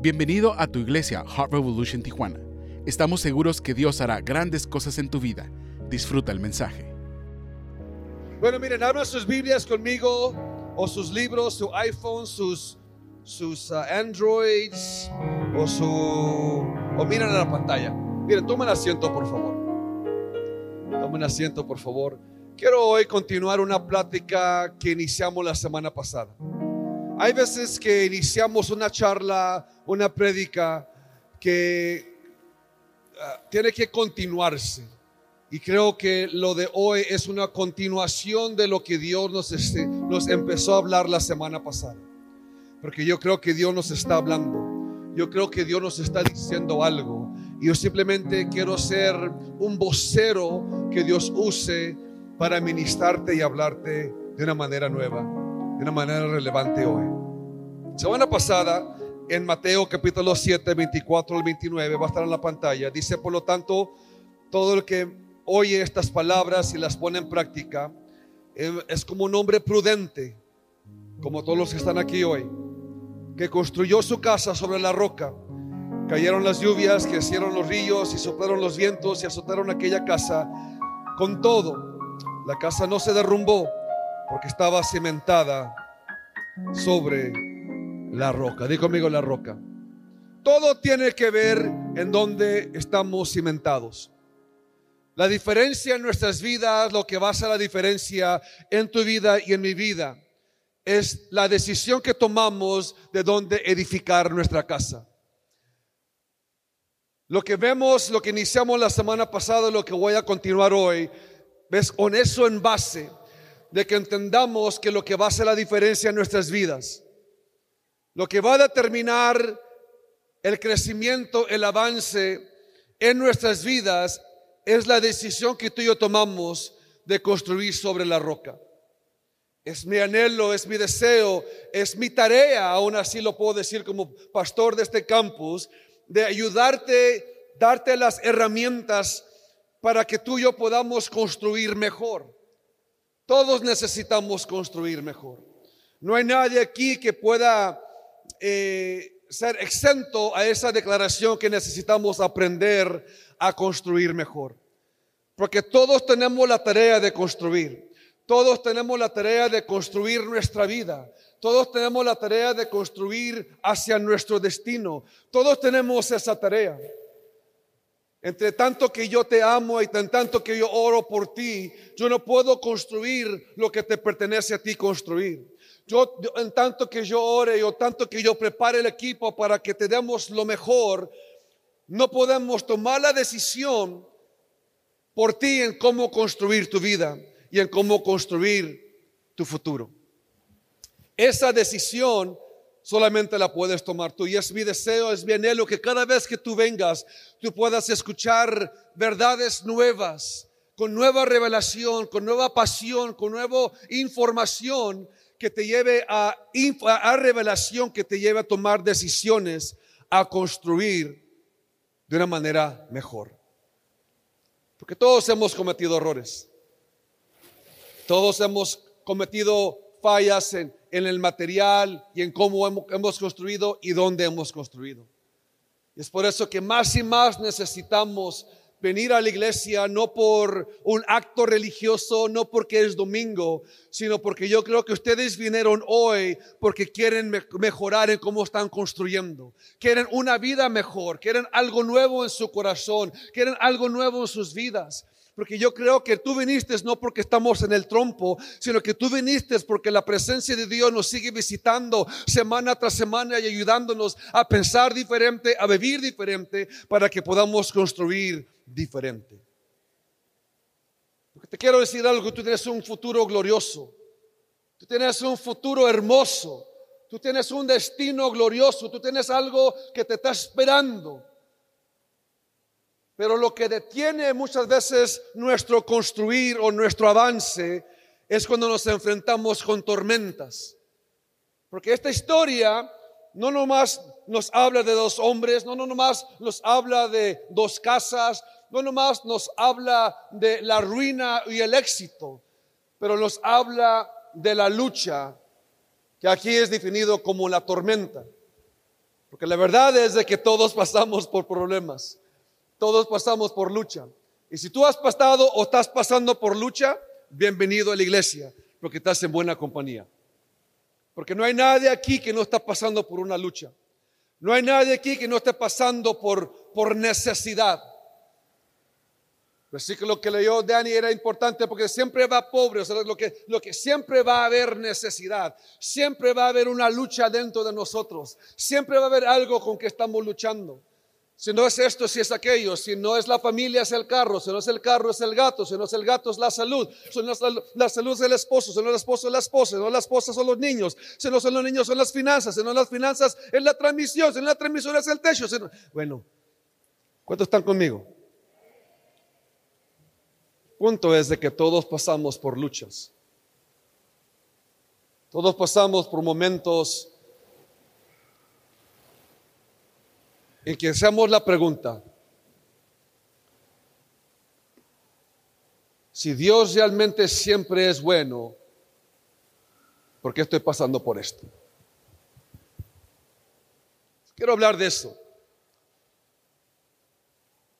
Bienvenido a tu iglesia Heart Revolution Tijuana. Estamos seguros que Dios hará grandes cosas en tu vida. Disfruta el mensaje. Bueno, miren, abran sus Biblias conmigo o sus libros, su iPhone, sus, sus uh, Androids o su... o miren a la pantalla. Miren, tomen asiento, por favor. Tomen asiento, por favor. Quiero hoy continuar una plática que iniciamos la semana pasada. Hay veces que iniciamos una charla, una prédica que ah, tiene que continuarse. Y creo que lo de hoy es una continuación de lo que Dios nos, este, nos empezó a hablar la semana pasada. Porque yo creo que Dios nos está hablando. Yo creo que Dios nos está diciendo algo. Y yo simplemente quiero ser un vocero que Dios use para ministrarte y hablarte de una manera nueva de una manera relevante hoy. Semana pasada, en Mateo capítulo 7, 24 al 29, va a estar en la pantalla, dice, por lo tanto, todo el que oye estas palabras y las pone en práctica, eh, es como un hombre prudente, como todos los que están aquí hoy, que construyó su casa sobre la roca. Cayeron las lluvias, crecieron los ríos y soplaron los vientos y azotaron aquella casa. Con todo, la casa no se derrumbó porque estaba cimentada sobre la roca. Di conmigo la roca. Todo tiene que ver en dónde estamos cimentados. La diferencia en nuestras vidas, lo que va a ser la diferencia en tu vida y en mi vida, es la decisión que tomamos de dónde edificar nuestra casa. Lo que vemos, lo que iniciamos la semana pasada, lo que voy a continuar hoy, ves con eso en base de que entendamos que lo que va a hacer la diferencia en nuestras vidas, lo que va a determinar el crecimiento, el avance en nuestras vidas, es la decisión que tú y yo tomamos de construir sobre la roca. Es mi anhelo, es mi deseo, es mi tarea, aún así lo puedo decir como pastor de este campus, de ayudarte, darte las herramientas para que tú y yo podamos construir mejor. Todos necesitamos construir mejor. No hay nadie aquí que pueda eh, ser exento a esa declaración que necesitamos aprender a construir mejor. Porque todos tenemos la tarea de construir. Todos tenemos la tarea de construir nuestra vida. Todos tenemos la tarea de construir hacia nuestro destino. Todos tenemos esa tarea. Entre tanto que yo te amo y tan tanto que yo oro por ti, yo no puedo construir lo que te pertenece a ti construir. Yo, en tanto que yo ore o tanto que yo prepare el equipo para que te demos lo mejor, no podemos tomar la decisión por ti en cómo construir tu vida y en cómo construir tu futuro. Esa decisión solamente la puedes tomar tú. Y es mi deseo, es mi anhelo que cada vez que tú vengas, tú puedas escuchar verdades nuevas, con nueva revelación, con nueva pasión, con nueva información que te lleve a, revelación, que te lleve a tomar decisiones, a construir de una manera mejor. Porque todos hemos cometido errores. Todos hemos cometido fallas en, en el material y en cómo hemos construido y dónde hemos construido. Es por eso que más y más necesitamos venir a la iglesia no por un acto religioso, no porque es domingo, sino porque yo creo que ustedes vinieron hoy porque quieren mejorar en cómo están construyendo. Quieren una vida mejor, quieren algo nuevo en su corazón, quieren algo nuevo en sus vidas. Porque yo creo que tú viniste no porque estamos en el trompo, sino que tú viniste porque la presencia de Dios nos sigue visitando semana tras semana y ayudándonos a pensar diferente, a vivir diferente, para que podamos construir diferente. Porque te quiero decir algo, tú tienes un futuro glorioso, tú tienes un futuro hermoso, tú tienes un destino glorioso, tú tienes algo que te está esperando. Pero lo que detiene muchas veces nuestro construir o nuestro avance es cuando nos enfrentamos con tormentas. Porque esta historia no nomás nos habla de dos hombres, no, no nomás nos habla de dos casas, no nomás nos habla de la ruina y el éxito, pero nos habla de la lucha, que aquí es definido como la tormenta. Porque la verdad es de que todos pasamos por problemas, todos pasamos por lucha. Y si tú has pasado o estás pasando por lucha, bienvenido a la iglesia, porque estás en buena compañía. Porque no hay nadie aquí que no está pasando por una lucha. No hay nadie aquí que no esté pasando por, por necesidad. Versículo que leyó Dani era importante porque siempre va pobre, o sea, lo que, lo que siempre va a haber necesidad, siempre va a haber una lucha dentro de nosotros, siempre va a haber algo con que estamos luchando. Si no es esto, si es aquello, si no es la familia, es el carro, si no es el carro, es el gato, si no es el gato, es la salud, si no es la, salud, es el esposo, si no es el esposo, es la esposa, si no es la esposa, son los niños, si no son los niños, son las finanzas, si no las finanzas, es la transmisión, si no es la transmisión, es el techo. Bueno, ¿cuántos están conmigo? punto es de que todos pasamos por luchas. Todos pasamos por momentos en que hacemos la pregunta, si Dios realmente siempre es bueno, ¿por qué estoy pasando por esto? Quiero hablar de eso.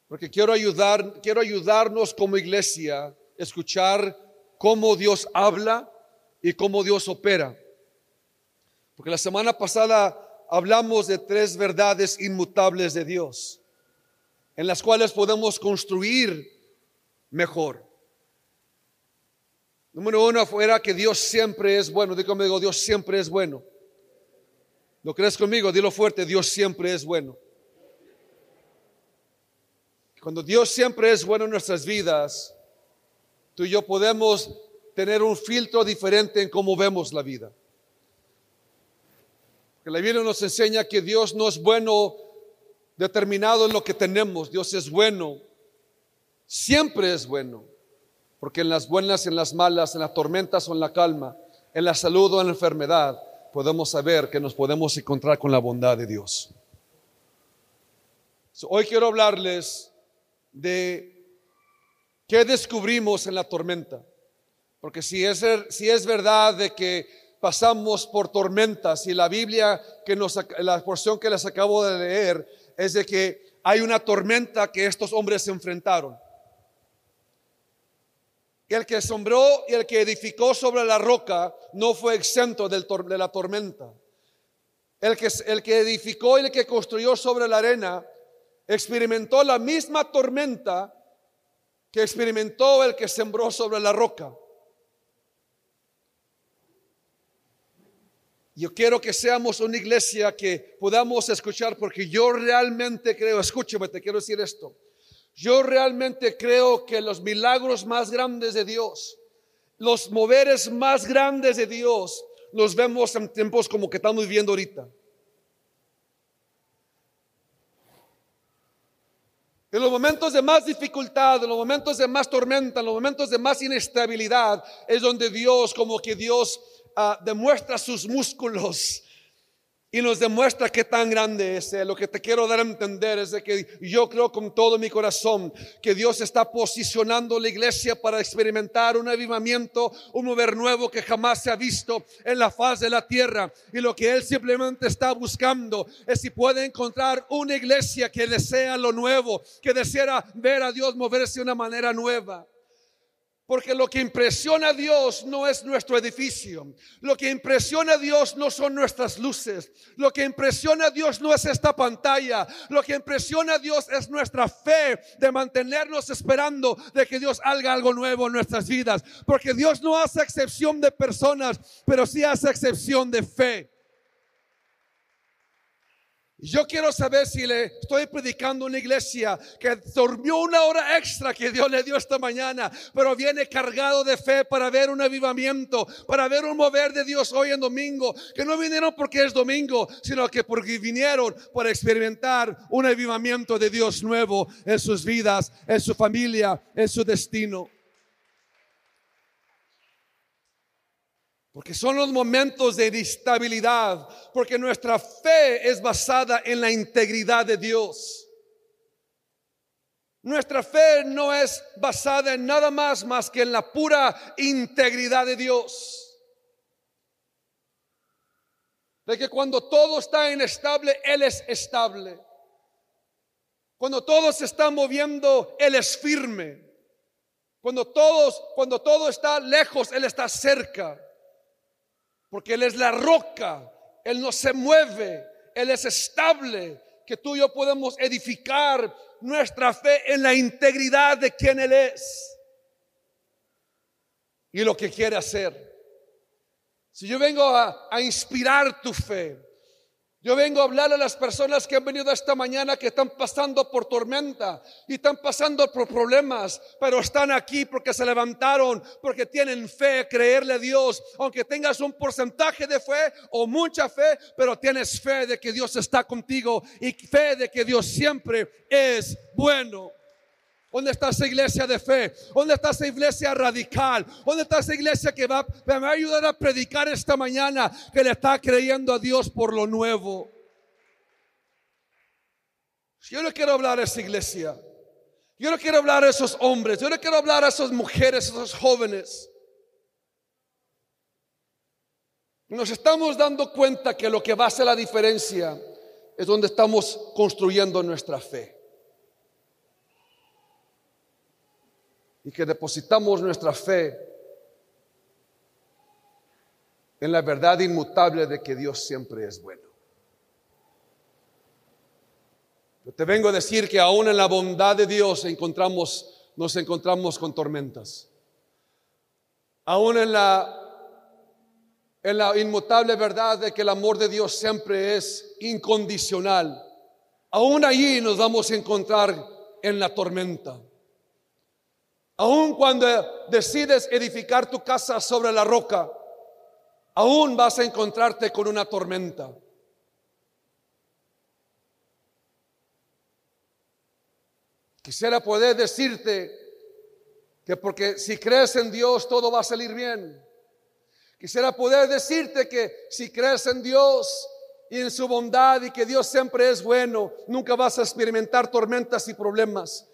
Porque quiero ayudar, quiero ayudarnos como iglesia a escuchar cómo Dios habla y cómo Dios opera. Porque la semana pasada hablamos de tres verdades inmutables de Dios, en las cuales podemos construir mejor. Número uno fuera que Dios siempre es bueno. Digo conmigo, Dios siempre es bueno. ¿Lo crees conmigo? Dilo fuerte, Dios siempre es bueno. Cuando Dios siempre es bueno en nuestras vidas, tú y yo podemos tener un filtro diferente en cómo vemos la vida. Porque la Biblia nos enseña que Dios no es bueno determinado en lo que tenemos, Dios es bueno, siempre es bueno, porque en las buenas, en las malas, en las tormentas o en la calma, en la salud o en la enfermedad, podemos saber que nos podemos encontrar con la bondad de Dios. hoy quiero hablarles de qué descubrimos en la tormenta. Porque si es, si es verdad de que pasamos por tormentas y la Biblia, que nos, la porción que les acabo de leer, es de que hay una tormenta que estos hombres se enfrentaron. El que sombró y el que edificó sobre la roca no fue exento del de la tormenta. El que, el que edificó y el que construyó sobre la arena experimentó la misma tormenta que experimentó el que sembró sobre la roca. Yo quiero que seamos una iglesia que podamos escuchar, porque yo realmente creo, escúchame, te quiero decir esto, yo realmente creo que los milagros más grandes de Dios, los moveres más grandes de Dios, los vemos en tiempos como que estamos viviendo ahorita. En los momentos de más dificultad, en los momentos de más tormenta, en los momentos de más inestabilidad, es donde Dios, como que Dios ah, demuestra sus músculos y nos demuestra qué tan grande es Lo que te quiero dar a entender es de que yo creo con todo mi corazón que Dios está posicionando la iglesia para experimentar un avivamiento, un mover nuevo que jamás se ha visto en la faz de la tierra. Y lo que Él simplemente está buscando es si puede encontrar una iglesia que desea lo nuevo, que desea ver a Dios moverse de una manera nueva. Porque lo que impresiona a Dios no es nuestro edificio. Lo que impresiona a Dios no son nuestras luces. Lo que impresiona a Dios no es esta pantalla. Lo que impresiona a Dios es nuestra fe de mantenernos esperando de que Dios haga algo nuevo en nuestras vidas. Porque Dios no hace excepción de personas, pero sí hace excepción de fe. Yo quiero saber si le estoy predicando una iglesia que dormió una hora extra que Dios le dio esta mañana, pero viene cargado de fe para ver un avivamiento, para ver un mover de Dios hoy en domingo, que no vinieron porque es domingo, sino que porque vinieron para experimentar un avivamiento de Dios nuevo en sus vidas, en su familia, en su destino. Porque son los momentos de inestabilidad, porque nuestra fe es basada en la integridad de Dios. Nuestra fe no es basada en nada más más que en la pura integridad de Dios. De que cuando todo está inestable, Él es estable. Cuando todo se está moviendo, Él es firme. Cuando todos, cuando todo está lejos, Él está cerca. Porque Él es la roca, Él no se mueve, Él es estable, que tú y yo podemos edificar nuestra fe en la integridad de quien Él es y lo que quiere hacer. Si yo vengo a, a inspirar tu fe, yo vengo a hablar a las personas que han venido esta mañana que están pasando por tormenta y están pasando por problemas, pero están aquí porque se levantaron, porque tienen fe, creerle a Dios, aunque tengas un porcentaje de fe o mucha fe, pero tienes fe de que Dios está contigo y fe de que Dios siempre es bueno. ¿Dónde está esa iglesia de fe? ¿Dónde está esa iglesia radical? ¿Dónde está esa iglesia que va, me va a ayudar a predicar esta mañana que le está creyendo a Dios por lo nuevo? Yo no quiero hablar a esa iglesia. Yo no quiero hablar a esos hombres. Yo no quiero hablar a esas mujeres, a esos jóvenes. Nos estamos dando cuenta que lo que va a hacer la diferencia es donde estamos construyendo nuestra fe. Y que depositamos nuestra fe en la verdad inmutable de que Dios siempre es bueno. Yo te vengo a decir que aún en la bondad de Dios nos encontramos con tormentas. Aún en la, en la inmutable verdad de que el amor de Dios siempre es incondicional. Aún allí nos vamos a encontrar en la tormenta. Aún cuando decides edificar tu casa sobre la roca, aún vas a encontrarte con una tormenta. Quisiera poder decirte que porque si crees en Dios todo va a salir bien. Quisiera poder decirte que si crees en Dios y en su bondad y que Dios siempre es bueno, nunca vas a experimentar tormentas y problemas.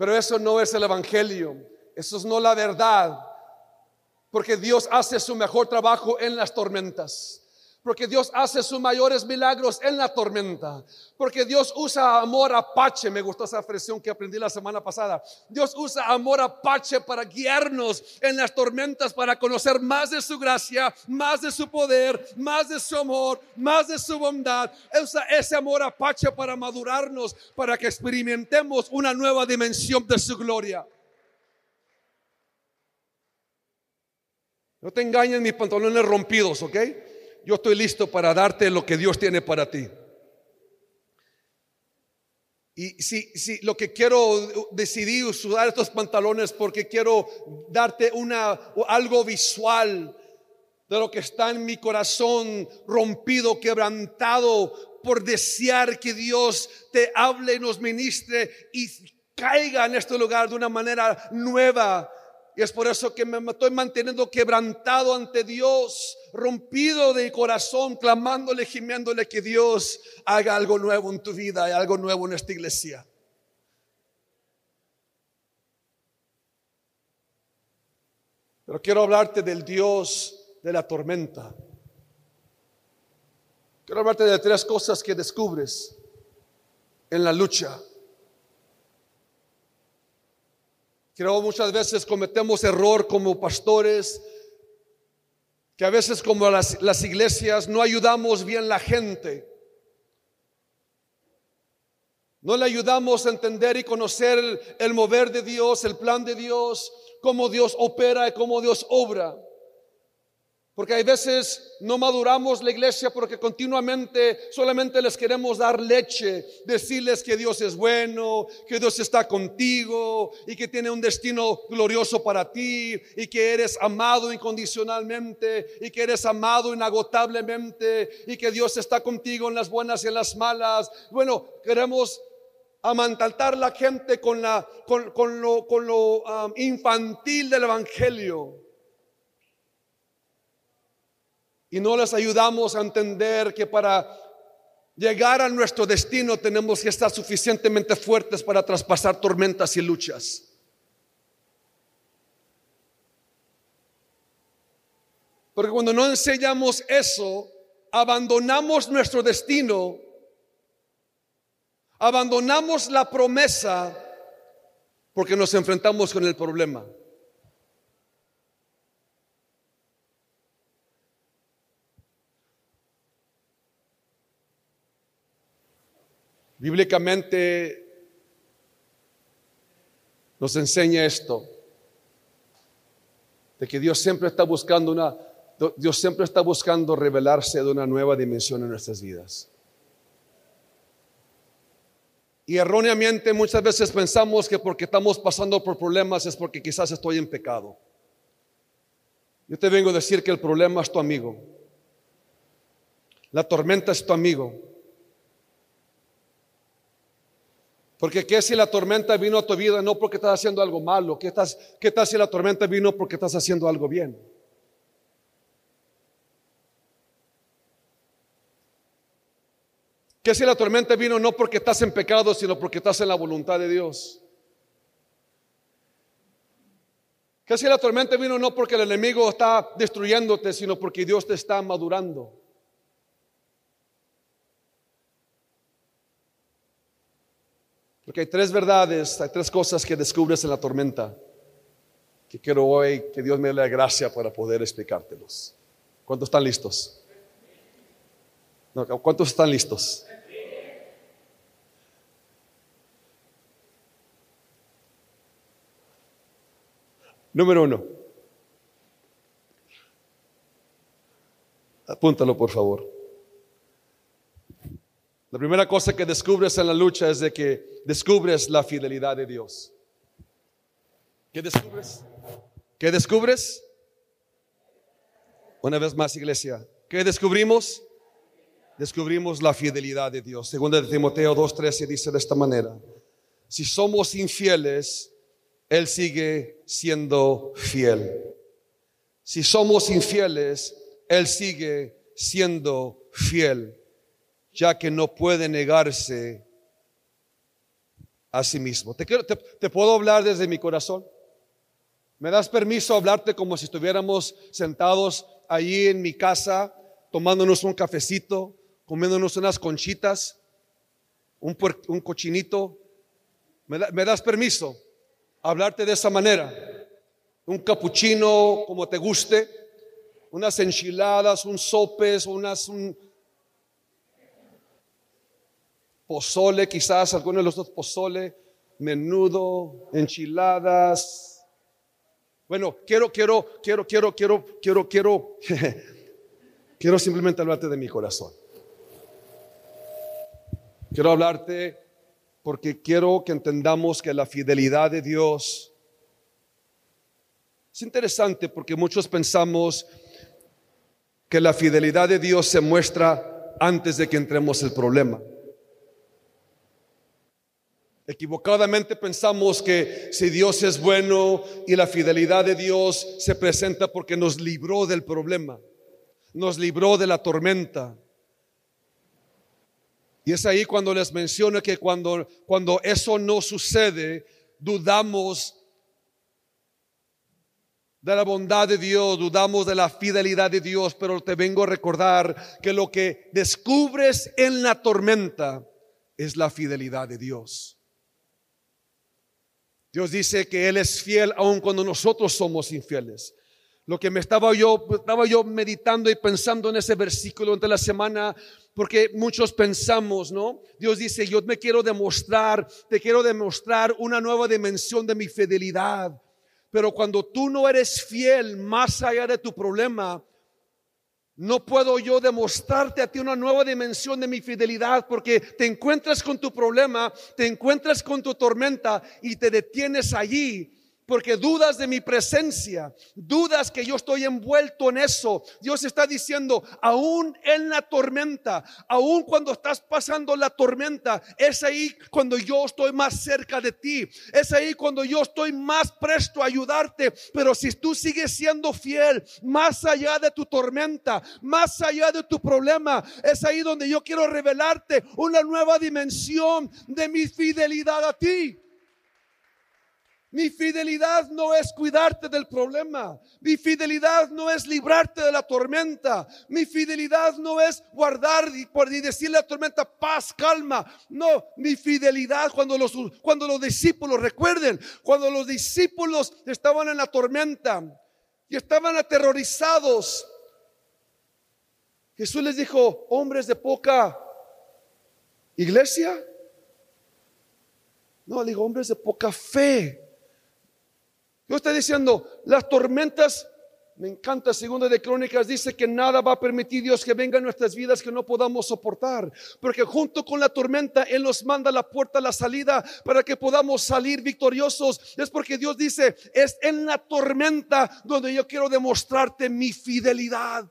Pero eso no es el Evangelio, eso es no la verdad, porque Dios hace su mejor trabajo en las tormentas. Porque Dios hace sus mayores milagros en la tormenta. Porque Dios usa amor apache. Me gustó esa expresión que aprendí la semana pasada. Dios usa amor apache para guiarnos en las tormentas, para conocer más de su gracia, más de su poder, más de su amor, más de su bondad. Usa ese amor apache para madurarnos, para que experimentemos una nueva dimensión de su gloria. No te engañen mis pantalones rompidos, ¿ok? Yo estoy listo para darte lo que Dios tiene para ti. Y si, si lo que quiero decidir usar estos pantalones porque quiero darte una algo visual de lo que está en mi corazón rompido, quebrantado por desear que Dios te hable y nos ministre y caiga en este lugar de una manera nueva y es por eso que me estoy manteniendo quebrantado ante Dios, rompido de corazón, clamándole, gimiéndole que Dios haga algo nuevo en tu vida y algo nuevo en esta iglesia. Pero quiero hablarte del Dios de la tormenta. Quiero hablarte de tres cosas que descubres en la lucha. Creo muchas veces cometemos error como pastores, que a veces como las, iglesias no ayudamos bien la gente. No le ayudamos a entender y conocer el, el mover de Dios, el plan de Dios, cómo Dios opera y cómo Dios obra. Porque hay veces no maduramos la iglesia porque continuamente solamente les queremos dar leche, decirles que Dios es bueno, que Dios está contigo y que tiene un destino glorioso para ti y que eres amado incondicionalmente y que eres amado inagotablemente y que Dios está contigo en las buenas y en las malas. Bueno, queremos amantaltar la gente con, la, con, lo, con lo um, infantil del Evangelio y no les ayudamos a entender que para llegar a nuestro destino tenemos que estar suficientemente fuertes para traspasar tormentas y luchas. Porque cuando no enseñamos eso, abandonamos nuestro destino, abandonamos la promesa porque nos enfrentamos con el problema. Bíblicamente nos enseña esto, de que Dios siempre está buscando una, Dios siempre está buscando revelarse de una nueva dimensión en nuestras vidas. Y erróneamente muchas veces pensamos que porque estamos pasando por problemas es porque quizás estoy en pecado. Yo te vengo a decir que el problema es tu amigo. La tormenta es tu amigo. Porque qué si la tormenta vino a tu vida no porque estás haciendo algo malo, qué, estás, qué tal si la tormenta vino porque estás haciendo algo bien. ¿Qué si la tormenta vino no porque estás en pecado, sino porque estás en la voluntad de Dios? ¿Qué si la tormenta vino no porque el enemigo está destruyéndote, sino porque Dios te está madurando? Porque hay tres verdades, hay tres cosas que descubres en la tormenta que quiero hoy que Dios me dé la gracia para poder explicártelos. ¿Cuántos están listos? ¿Cuántos están listos? Número uno. Apúntalo, por favor. La primera cosa que descubres en la lucha es de que descubres la fidelidad de Dios. ¿Qué descubres? ¿Qué descubres? Una vez más, iglesia. ¿Qué descubrimos? Descubrimos la fidelidad de Dios. Segunda de Timoteo 2.13 dice de esta manera. Si somos infieles, Él sigue siendo fiel. Si somos infieles, Él sigue siendo fiel ya que no puede negarse a sí mismo. Te, puedo hablar desde mi corazón. ¿Me das permiso hablarte como si estuviéramos sentados allí en mi casa, tomándonos un cafecito, comiéndonos unas conchitas, un, cochinito? ¿Me, ¿Me das permiso hablarte de esa manera? Un capuchino como te guste, unas enchiladas, un sopes, unas, un, pozole, quizás algunos de los dos pozole, menudo, enchiladas. Bueno, quiero, quiero, quiero, quiero, quiero, quiero, quiero, quiero simplemente hablarte de mi corazón. Quiero hablarte porque quiero que entendamos que la fidelidad de Dios es interesante porque muchos pensamos que la fidelidad de Dios se muestra antes de que entremos el problema. Equivocadamente pensamos que si Dios es bueno y la fidelidad de Dios se presenta porque nos libró del problema, nos libró de la tormenta. Y es ahí cuando les menciono que cuando, cuando eso no sucede, dudamos de la bondad de Dios, dudamos de la fidelidad de Dios, pero te vengo a recordar que lo que descubres en la tormenta es la fidelidad de Dios. Dios dice que Él es fiel aun cuando nosotros somos infieles. Lo que me estaba yo, estaba yo meditando y pensando en ese versículo durante la semana, porque muchos pensamos, ¿no? Dios dice, yo me quiero demostrar, te quiero demostrar una nueva dimensión de mi fidelidad. Pero cuando tú no eres fiel más allá de tu problema, no puedo yo demostrarte a ti una nueva dimensión de mi fidelidad porque te encuentras con tu problema, te encuentras con tu tormenta y te detienes allí porque dudas de mi presencia, dudas que yo estoy envuelto en eso. Dios está diciendo, aún en la tormenta, aún cuando estás pasando la tormenta, es ahí cuando yo estoy más cerca de ti, es ahí cuando yo estoy más presto a ayudarte. Pero si tú sigues siendo fiel, más allá de tu tormenta, más allá de tu problema, es ahí donde yo quiero revelarte una nueva dimensión de mi fidelidad a ti. Mi fidelidad no es cuidarte del problema. Mi fidelidad no es librarte de la tormenta. Mi fidelidad no es guardar y, decirle a la tormenta paz, calma. No, mi fidelidad cuando los, cuando los discípulos, recuerden, cuando los discípulos estaban en la tormenta y estaban aterrorizados, Jesús les dijo, hombres de poca iglesia. No, le digo, hombres de poca fe. Yo estoy diciendo, las tormentas, me encanta, segunda de Crónicas, dice que nada va a permitir Dios que venga en nuestras vidas que no podamos soportar. Porque junto con la tormenta, Él nos manda la puerta, la salida, para que podamos salir victoriosos. Es porque Dios dice, es en la tormenta donde yo quiero demostrarte mi fidelidad.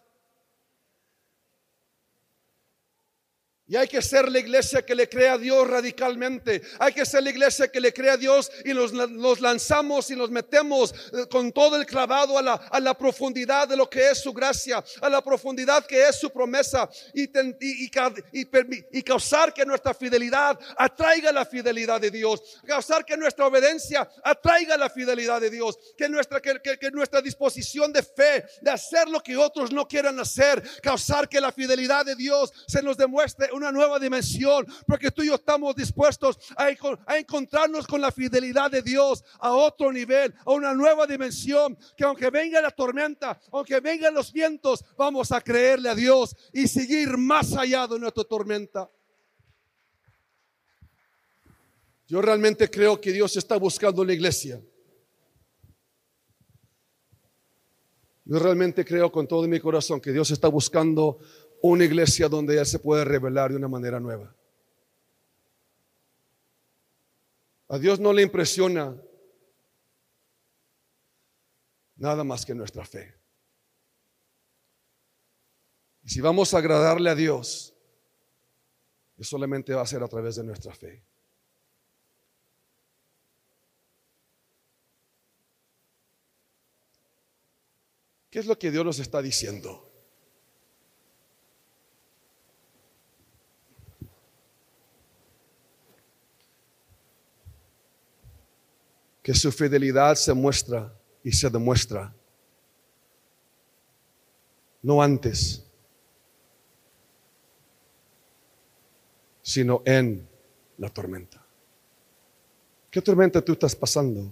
Y hay que ser la iglesia que le crea a Dios radicalmente. Hay que ser la iglesia que le crea a Dios y nos, lanzamos y nos metemos eh, con todo el clavado a la, profundidad de lo que es su gracia, a la profundidad que es su promesa y, y, causar que nuestra fidelidad atraiga la fidelidad de Dios. Causar que nuestra obediencia atraiga la fidelidad de Dios. Que nuestra, que, que nuestra disposición de fe, de hacer lo que otros no quieran hacer, causar que la fidelidad de Dios se nos demuestre una nueva dimensión, porque tú y yo estamos dispuestos a, encontrarnos con la fidelidad de Dios a otro nivel, a una nueva dimensión, que aunque venga la tormenta, aunque vengan los vientos, vamos a creerle a Dios y seguir más allá de nuestra tormenta. Yo realmente creo que Dios está buscando la iglesia. Yo realmente creo con todo mi corazón que Dios está buscando una iglesia donde Él se puede revelar de una manera nueva. A Dios no le impresiona nada más que nuestra fe. Y si vamos a agradarle a Dios, solamente va a ser a través de nuestra fe. ¿Qué es lo que Dios nos está diciendo? Que su fidelidad se muestra y se demuestra. No antes, sino en la tormenta. ¿Qué tormenta tú estás pasando?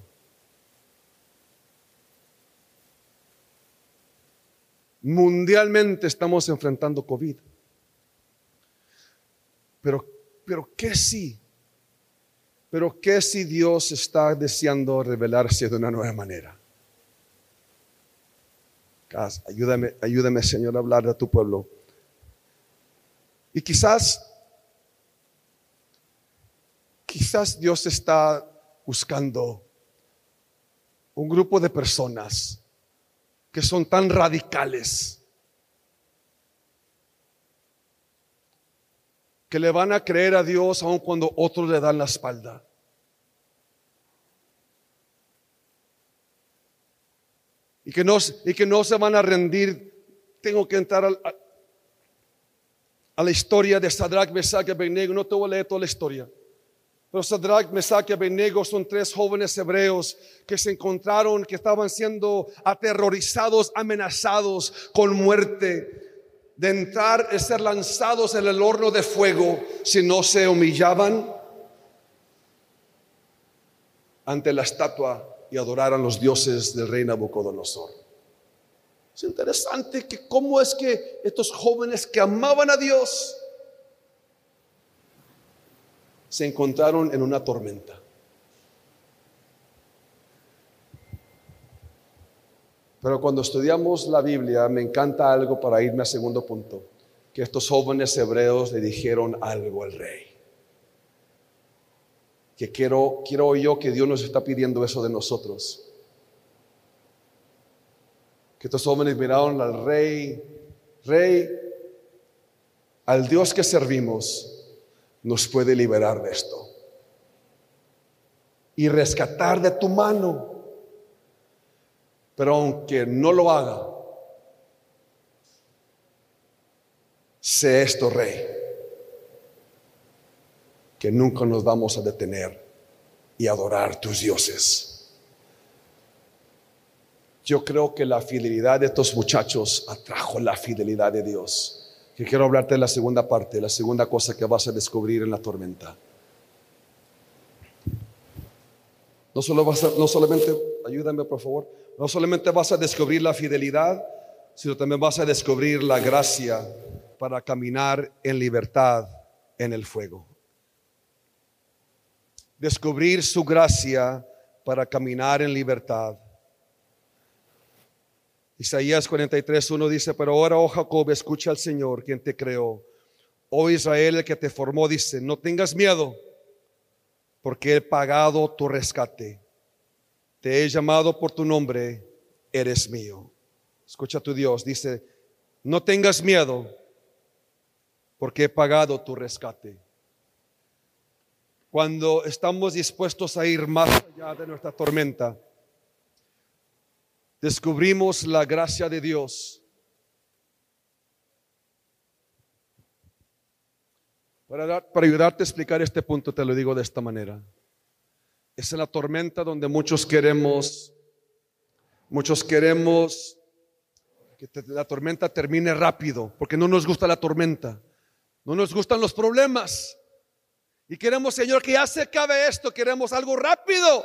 Mundialmente estamos enfrentando COVID. Pero, pero ¿qué sí? Pero ¿qué si Dios está deseando revelarse de una nueva manera? Ayúdame, ayúdame Señor a hablar a tu pueblo. Y quizás, quizás Dios está buscando un grupo de personas que son tan radicales que le van a creer a Dios aun cuando otros le dan la espalda. Y que no, y que no se van a rendir. Tengo que entrar a, la historia de Sadrach, Mesach y Abednego. No te voy a leer toda la historia. Pero Sadrach, Mesach y Abednego son tres jóvenes hebreos que se encontraron, que estaban siendo aterrorizados, amenazados con muerte de entrar y ser lanzados en el horno de fuego si no se humillaban ante la estatua y adoraran los dioses del rey Nabucodonosor. Es interesante que cómo es que estos jóvenes que amaban a Dios se encontraron en una tormenta. Pero cuando estudiamos la Biblia, me encanta algo para irme al segundo punto, que estos jóvenes hebreos le dijeron algo al rey. Que quiero, quiero yo que Dios nos está pidiendo eso de nosotros. Que estos jóvenes miraron al rey, rey, al Dios que servimos, nos puede liberar de esto. Y rescatar de tu mano pero aunque no lo haga, sé esto, Rey, que nunca nos vamos a detener y adorar tus dioses. Yo creo que la fidelidad de estos muchachos atrajo la fidelidad de Dios. Quiero hablarte de la segunda parte, la segunda cosa que vas a descubrir en la tormenta. No, solo vas a, no solamente, ayúdame por favor, no solamente vas a descubrir la fidelidad, sino también vas a descubrir la gracia para caminar en libertad en el fuego. Descubrir su gracia para caminar en libertad. Isaías 43, 1 dice, pero ahora, oh Jacob, escucha al Señor, quien te creó. Oh Israel, el que te formó, dice, no tengas miedo, porque he pagado tu rescate. Te he llamado por tu nombre, eres mío. Escucha tu Dios, dice, no tengas miedo, porque he pagado tu rescate. Cuando estamos dispuestos a ir más allá de nuestra tormenta, descubrimos la gracia de Dios. Para, ayudarte a explicar este punto, te lo digo de esta manera. Es en la tormenta donde muchos queremos, muchos queremos que la tormenta termine rápido, porque no nos gusta la tormenta, no nos gustan los problemas. Y queremos, Señor, que ya se acabe esto, queremos algo rápido.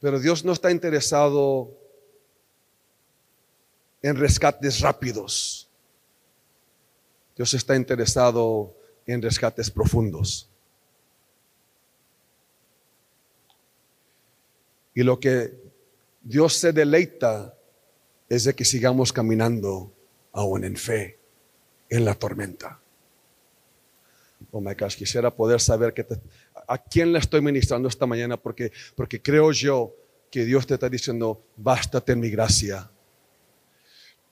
Pero Dios no está interesado en rescates rápidos. Dios está interesado en rescates profundos. Y lo que Dios se deleita es de que sigamos caminando aún en fe en la tormenta. Oh my gosh, quisiera poder saber que a quién le estoy ministrando esta mañana porque, porque creo yo que Dios te está diciendo, bástate en mi gracia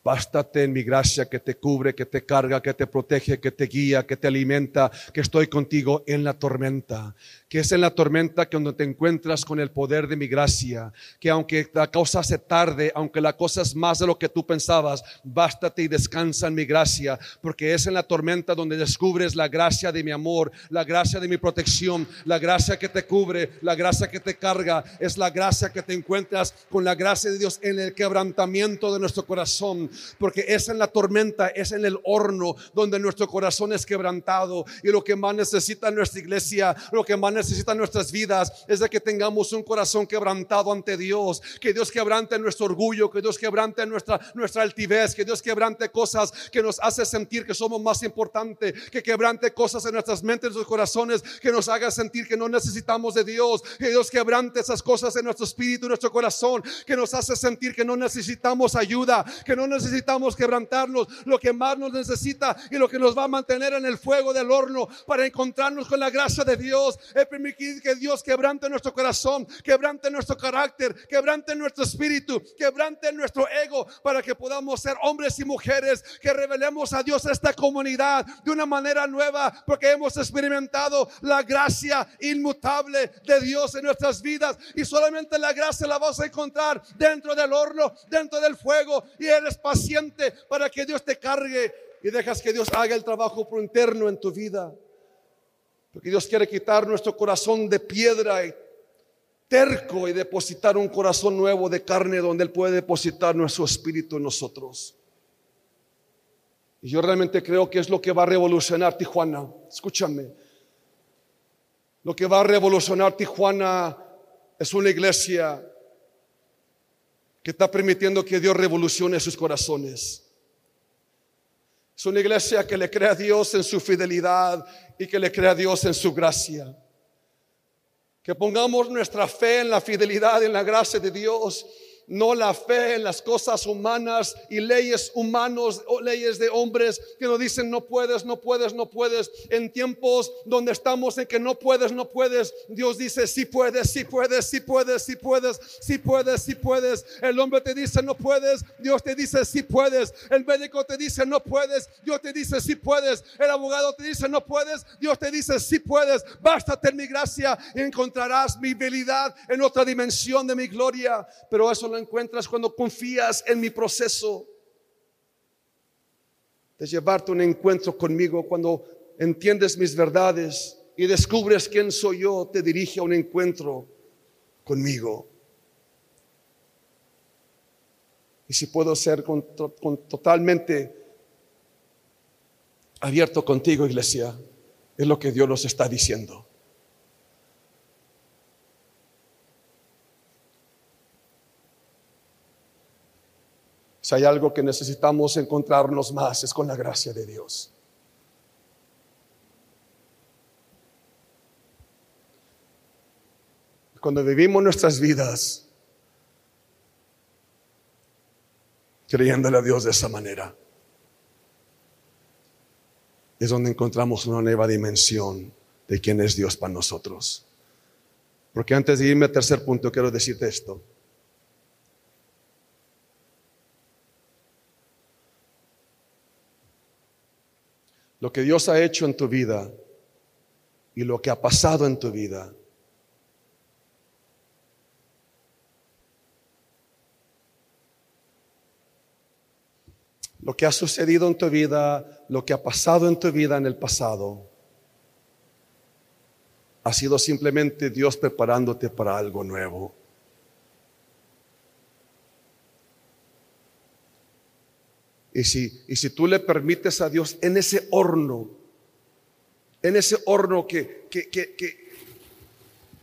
Bástate en mi gracia que te cubre, que te carga, que te protege, que te guía, que te alimenta, que estoy contigo en la tormenta. Que es en la tormenta que donde te encuentras con el poder de mi gracia. Que aunque la cosa se tarde, aunque la cosa es más de lo que tú pensabas, bástate y descansa en mi gracia. Porque es en la tormenta donde descubres la gracia de mi amor, la gracia de mi protección, la gracia que te cubre, la gracia que te carga. Es la gracia que te encuentras con la gracia de Dios en el quebrantamiento de nuestro corazón porque es en la tormenta, es en el horno donde nuestro corazón es quebrantado. Y lo que más necesita nuestra iglesia, lo que más necesita nuestras vidas es de que tengamos un corazón quebrantado ante Dios, que Dios quebrante nuestro orgullo, que Dios quebrante nuestra, nuestra altivez, que Dios quebrante cosas que nos hace sentir que somos más importantes, que quebrante cosas en nuestras mentes, en nuestros corazones, que nos haga sentir que no necesitamos de Dios, que Dios quebrante esas cosas en nuestro espíritu, en nuestro corazón, que nos hace sentir que no necesitamos ayuda, que no necesitamos necesitamos quebrantarnos, lo que más nos necesita y lo que nos va a mantener en el fuego del horno para encontrarnos con la gracia de Dios, es permitir que Dios quebrante nuestro corazón, quebrante nuestro carácter, quebrante nuestro espíritu, quebrante nuestro ego, para que podamos ser hombres y mujeres que revelemos a Dios esta comunidad de una manera nueva, porque hemos experimentado la gracia inmutable de Dios en nuestras vidas y solamente la gracia la vas a encontrar dentro del horno, dentro del fuego y eres paciente para que Dios te cargue y dejas que Dios haga el trabajo por interno en tu vida. Porque Dios quiere quitar nuestro corazón de piedra y terco y depositar un corazón nuevo de carne donde Él puede depositar nuestro espíritu en nosotros. Y yo realmente creo que es lo que va a revolucionar Tijuana. Escúchame. Lo que va a revolucionar Tijuana es una iglesia que está permitiendo que Dios revolucione sus corazones. Es una iglesia que le crea a Dios en su fidelidad y que le crea a Dios en su gracia. Que pongamos nuestra fe en la fidelidad y en la gracia de Dios no la fe en las cosas humanas y leyes humanos o leyes de hombres que nos dicen no puedes, no puedes, no puedes. En tiempos donde estamos en que no puedes, no puedes, Dios dice sí puedes, sí puedes, sí puedes, sí puedes, sí puedes, sí puedes. El hombre te dice no puedes, Dios te dice sí puedes. El médico te dice no puedes, Dios te dice sí puedes. El abogado te dice no puedes, Dios te dice sí puedes. Bástate en mi gracia y encontrarás mi habilidad en otra dimensión de mi gloria. Pero eso no encuentras cuando confías en mi proceso de llevarte un encuentro conmigo, cuando entiendes mis verdades y descubres quién soy yo, te dirige a un encuentro conmigo. Y si puedo ser con, totalmente abierto contigo, iglesia, es lo que Dios nos está diciendo. Si hay algo que necesitamos encontrarnos más es con la gracia de Dios. Cuando vivimos nuestras vidas creyéndole a Dios de esa manera, es donde encontramos una nueva dimensión de quién es Dios para nosotros. Porque antes de irme al tercer punto, quiero decirte esto. Lo que Dios ha hecho en tu vida y lo que ha pasado en tu vida lo que ha sucedido en tu vida, lo que ha pasado en tu vida en el pasado, ha sido simplemente Dios preparándote para algo nuevo. Y si, y si tú le permites a Dios en ese horno, en ese horno que, que, que,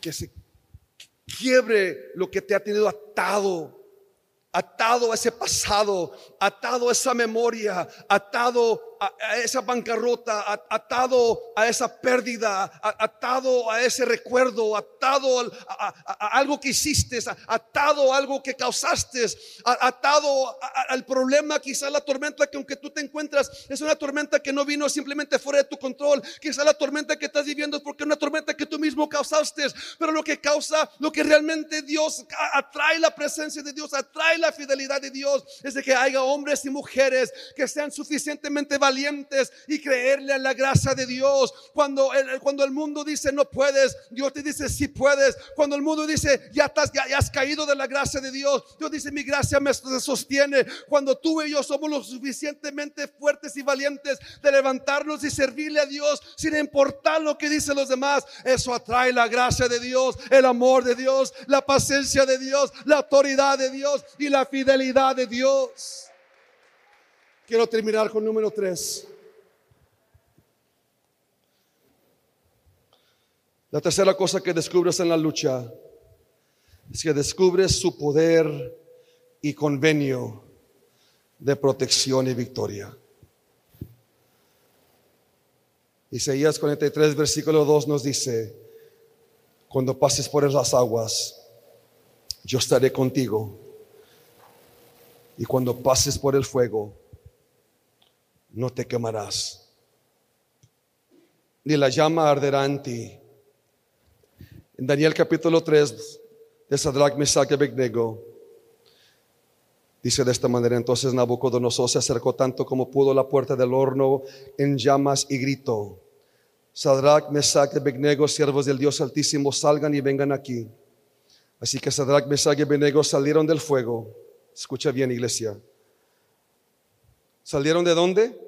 que, se quiebre lo que te ha tenido atado, atado a ese pasado, atado a esa memoria, atado a, esa bancarrota, atado a esa pérdida, atado a ese recuerdo, atado a, algo que hiciste, atado a algo que causaste, atado al problema, quizá la tormenta que aunque tú te encuentras es una tormenta que no vino simplemente fuera de tu control, quizá la tormenta que estás viviendo es porque es una tormenta que tú mismo causaste, pero lo que causa, lo que realmente Dios atrae la presencia de Dios, atrae la fidelidad de Dios, es de que haya hombres y mujeres que sean suficientemente valientes y creerle a la gracia de Dios. Cuando el, cuando el mundo dice no puedes, Dios te dice si puedes. Cuando el mundo dice ya, estás, ya, has caído de la gracia de Dios, Dios dice mi gracia me sostiene. Cuando tú y yo somos lo suficientemente fuertes y valientes de levantarnos y servirle a Dios sin importar lo que dicen los demás, eso atrae la gracia de Dios, el amor de Dios, la paciencia de Dios, la autoridad de Dios y la fidelidad de Dios. Quiero terminar con número tres. La tercera cosa que descubres en la lucha es que descubres su poder y convenio de protección y victoria. Isaías 43, versículo 2 nos dice, cuando pases por las aguas, yo estaré contigo. Y cuando pases por el fuego, no te quemarás, ni la llama arderá en ti. En Daniel capítulo 3 de Sadrach, Mesach y Abednego, dice de esta manera, entonces Nabucodonosor se acercó tanto como pudo a la puerta del horno en llamas y gritó, Sadrach, Mesach y Abednego, siervos del Dios Altísimo, salgan y vengan aquí. Así que Sadrach, Mesach y Abednego salieron del fuego. Escucha bien, iglesia. ¿Salieron de dónde?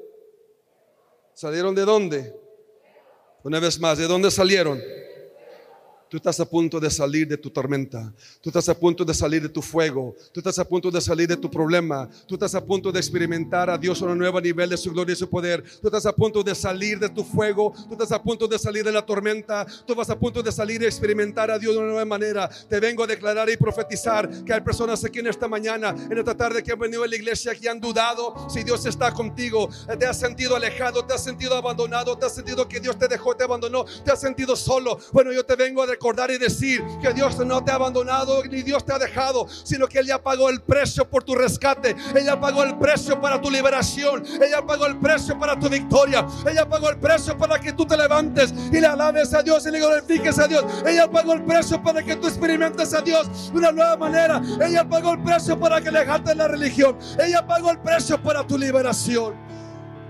¿Salieron de dónde? Una vez más, ¿de dónde salieron? Tú estás a punto de salir de tu tormenta. Tú estás a punto de salir de tu fuego. Tú estás a punto de salir de tu problema. Tú estás a punto de experimentar a Dios a un nuevo nivel de su gloria y su poder. Tú estás a punto de salir de tu fuego. Tú estás a punto de salir de la tormenta. Tú vas a punto de salir y experimentar a Dios de una nueva manera. Te vengo a declarar y profetizar que hay personas aquí en esta mañana, en esta tarde que han venido a la iglesia, que han dudado si Dios está contigo. Te has sentido alejado, te has sentido abandonado, te has sentido que Dios te dejó, te abandonó, te has sentido solo. Bueno, yo te vengo a recordar y decir que Dios no te ha abandonado ni Dios te ha dejado, sino que Él ya pagó el precio por tu rescate. Ella pagó el precio para tu liberación. Ella pagó el precio para tu victoria. Ella pagó el precio para que tú te levantes y le alabes a Dios y le glorifiques a Dios. Ella pagó el precio para que tú experimentes a Dios de una nueva manera. Ella pagó el precio para que le de la religión. Ella pagó el precio para tu liberación.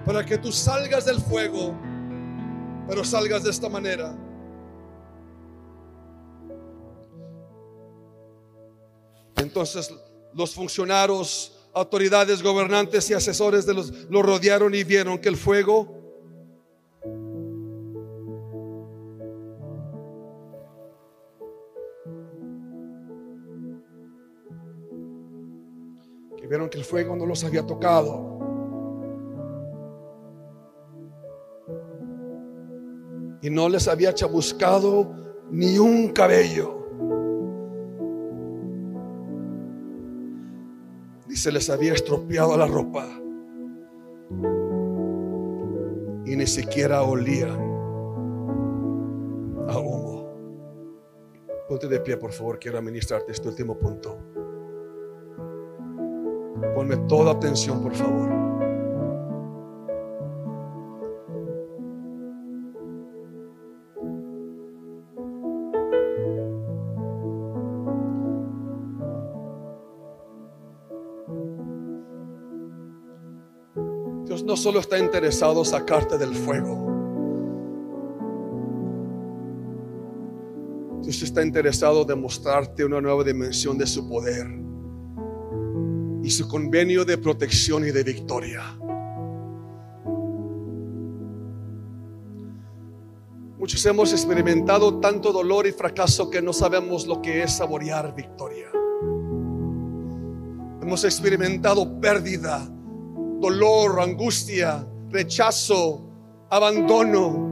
Para que tú salgas del fuego, pero salgas de esta manera. Entonces los funcionarios, autoridades, gobernantes y asesores de los, los rodearon y vieron que el fuego que vieron que el fuego no los había tocado. Y no les había chabuscado ni un cabello. Ni se les había estropeado la ropa. Y ni siquiera olían a humo. Ponte de pie, por favor. Quiero administrarte este último punto. Ponme toda atención, por favor. No solo está interesado sacarte del fuego. Dios está interesado en demostrarte una nueva dimensión de su poder y su convenio de protección y de victoria. Muchos hemos experimentado tanto dolor y fracaso que no sabemos lo que es saborear victoria. Hemos experimentado pérdida, dolor, angustia, rechazo, abandono.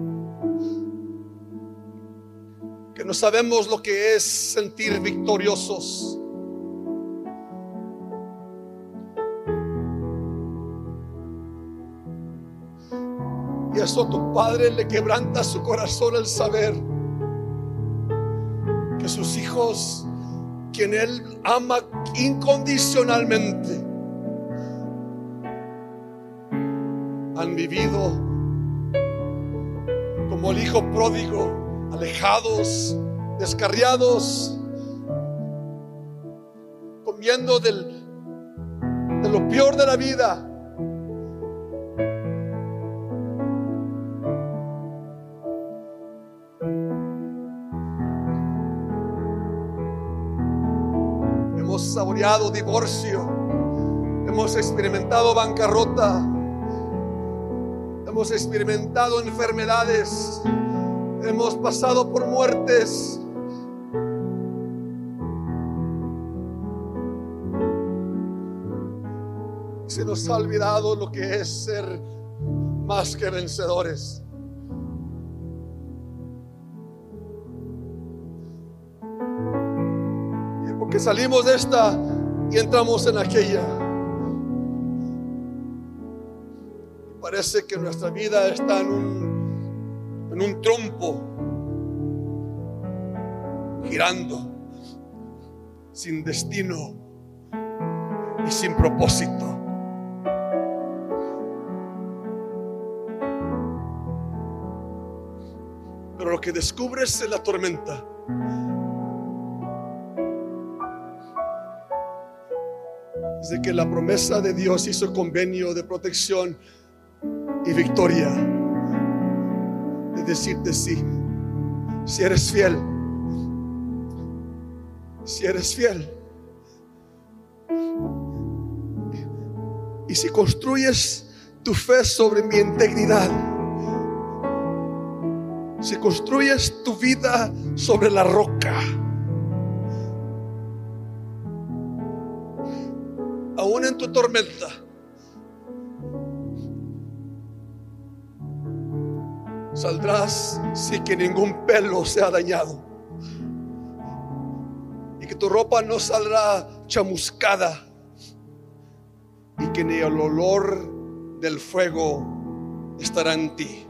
Que no sabemos lo que es sentir victoriosos. Y eso a tu padre le quebranta su corazón al saber que sus hijos, quien él ama incondicionalmente, han vivido como el hijo pródigo, alejados, descarriados, comiendo del, de lo peor de la vida. Hemos saboreado divorcio, hemos experimentado bancarrota, hemos experimentado enfermedades, hemos pasado por muertes. Se nos ha olvidado lo que es ser más que vencedores. Y porque salimos de esta y entramos en aquella. Parece que nuestra vida está en un, en un trompo, girando, sin destino y sin propósito. Pero lo que descubres en la tormenta es que la promesa de Dios hizo convenio de protección y victoria. De decirte sí, si eres fiel, si eres fiel. Y si construyes tu fe sobre mi integridad, si construyes tu vida sobre la roca, aún en tu tormenta, saldrás sin que ningún pelo sea dañado. Y que tu ropa no saldrá chamuscada. Y que ni el olor del fuego estará en ti.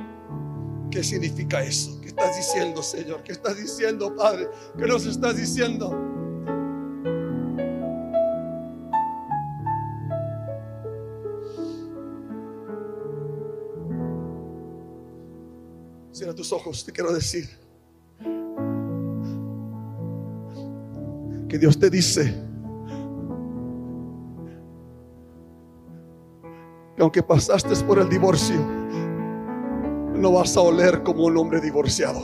¿Qué significa eso? ¿Qué estás diciendo, Señor? ¿Qué estás diciendo, Padre? ¿Qué nos estás diciendo? Tus ojos, te quiero decir que Dios te dice que aunque pasaste por el divorcio, no vas a oler como un hombre divorciado.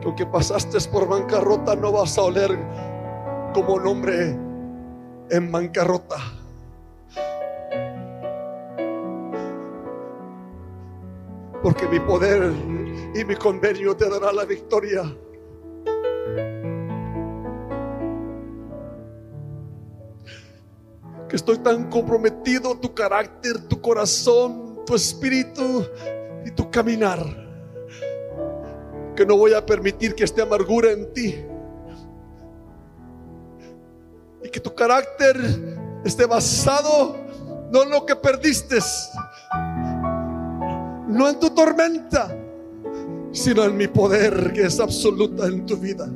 Que aunque pasaste por bancarrota, no vas a oler como un hombre en bancarrota. porque mi poder y mi convenio te dará la victoria. Que estoy tan comprometido tu carácter, tu corazón, tu espíritu y tu caminar, que no voy a permitir que esté amargura en ti y que tu carácter esté basado no en lo que perdiste, no en tu tormenta, sino en mi poder que es absoluta en tu vida.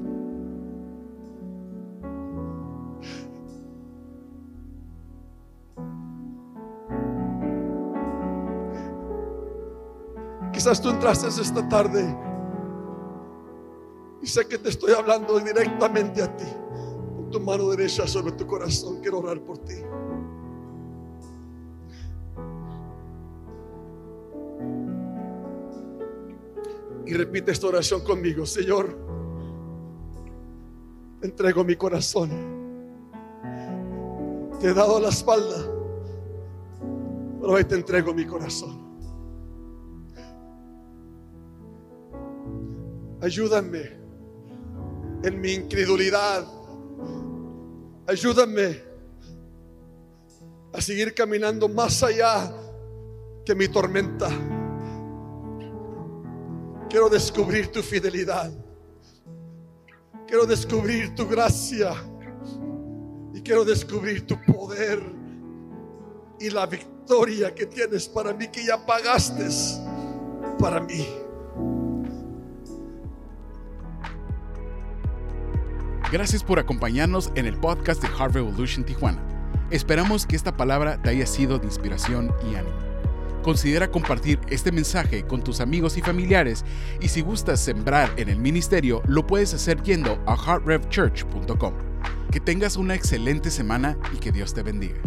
Quizás tú entraste esta tarde y sé que te estoy hablando directamente a ti. Con tu mano derecha sobre tu corazón, quiero orar por ti. Y repite esta oración conmigo, Señor. Entrego mi corazón. Te he dado la espalda, pero hoy te entrego mi corazón. Ayúdame en mi incredulidad. Ayúdame a seguir caminando más allá que mi tormenta. Quiero descubrir tu fidelidad. Quiero descubrir tu gracia. Y quiero descubrir tu poder y la victoria que tienes para mí, que ya pagaste para mí. Gracias por acompañarnos en el podcast de Heart Revolution Tijuana. Esperamos que esta palabra te haya sido de inspiración y ánimo. Considera compartir este mensaje con tus amigos y familiares y si gustas sembrar en el ministerio, lo puedes hacer yendo a heartrevchurch.com. Que tengas una excelente semana y que Dios te bendiga.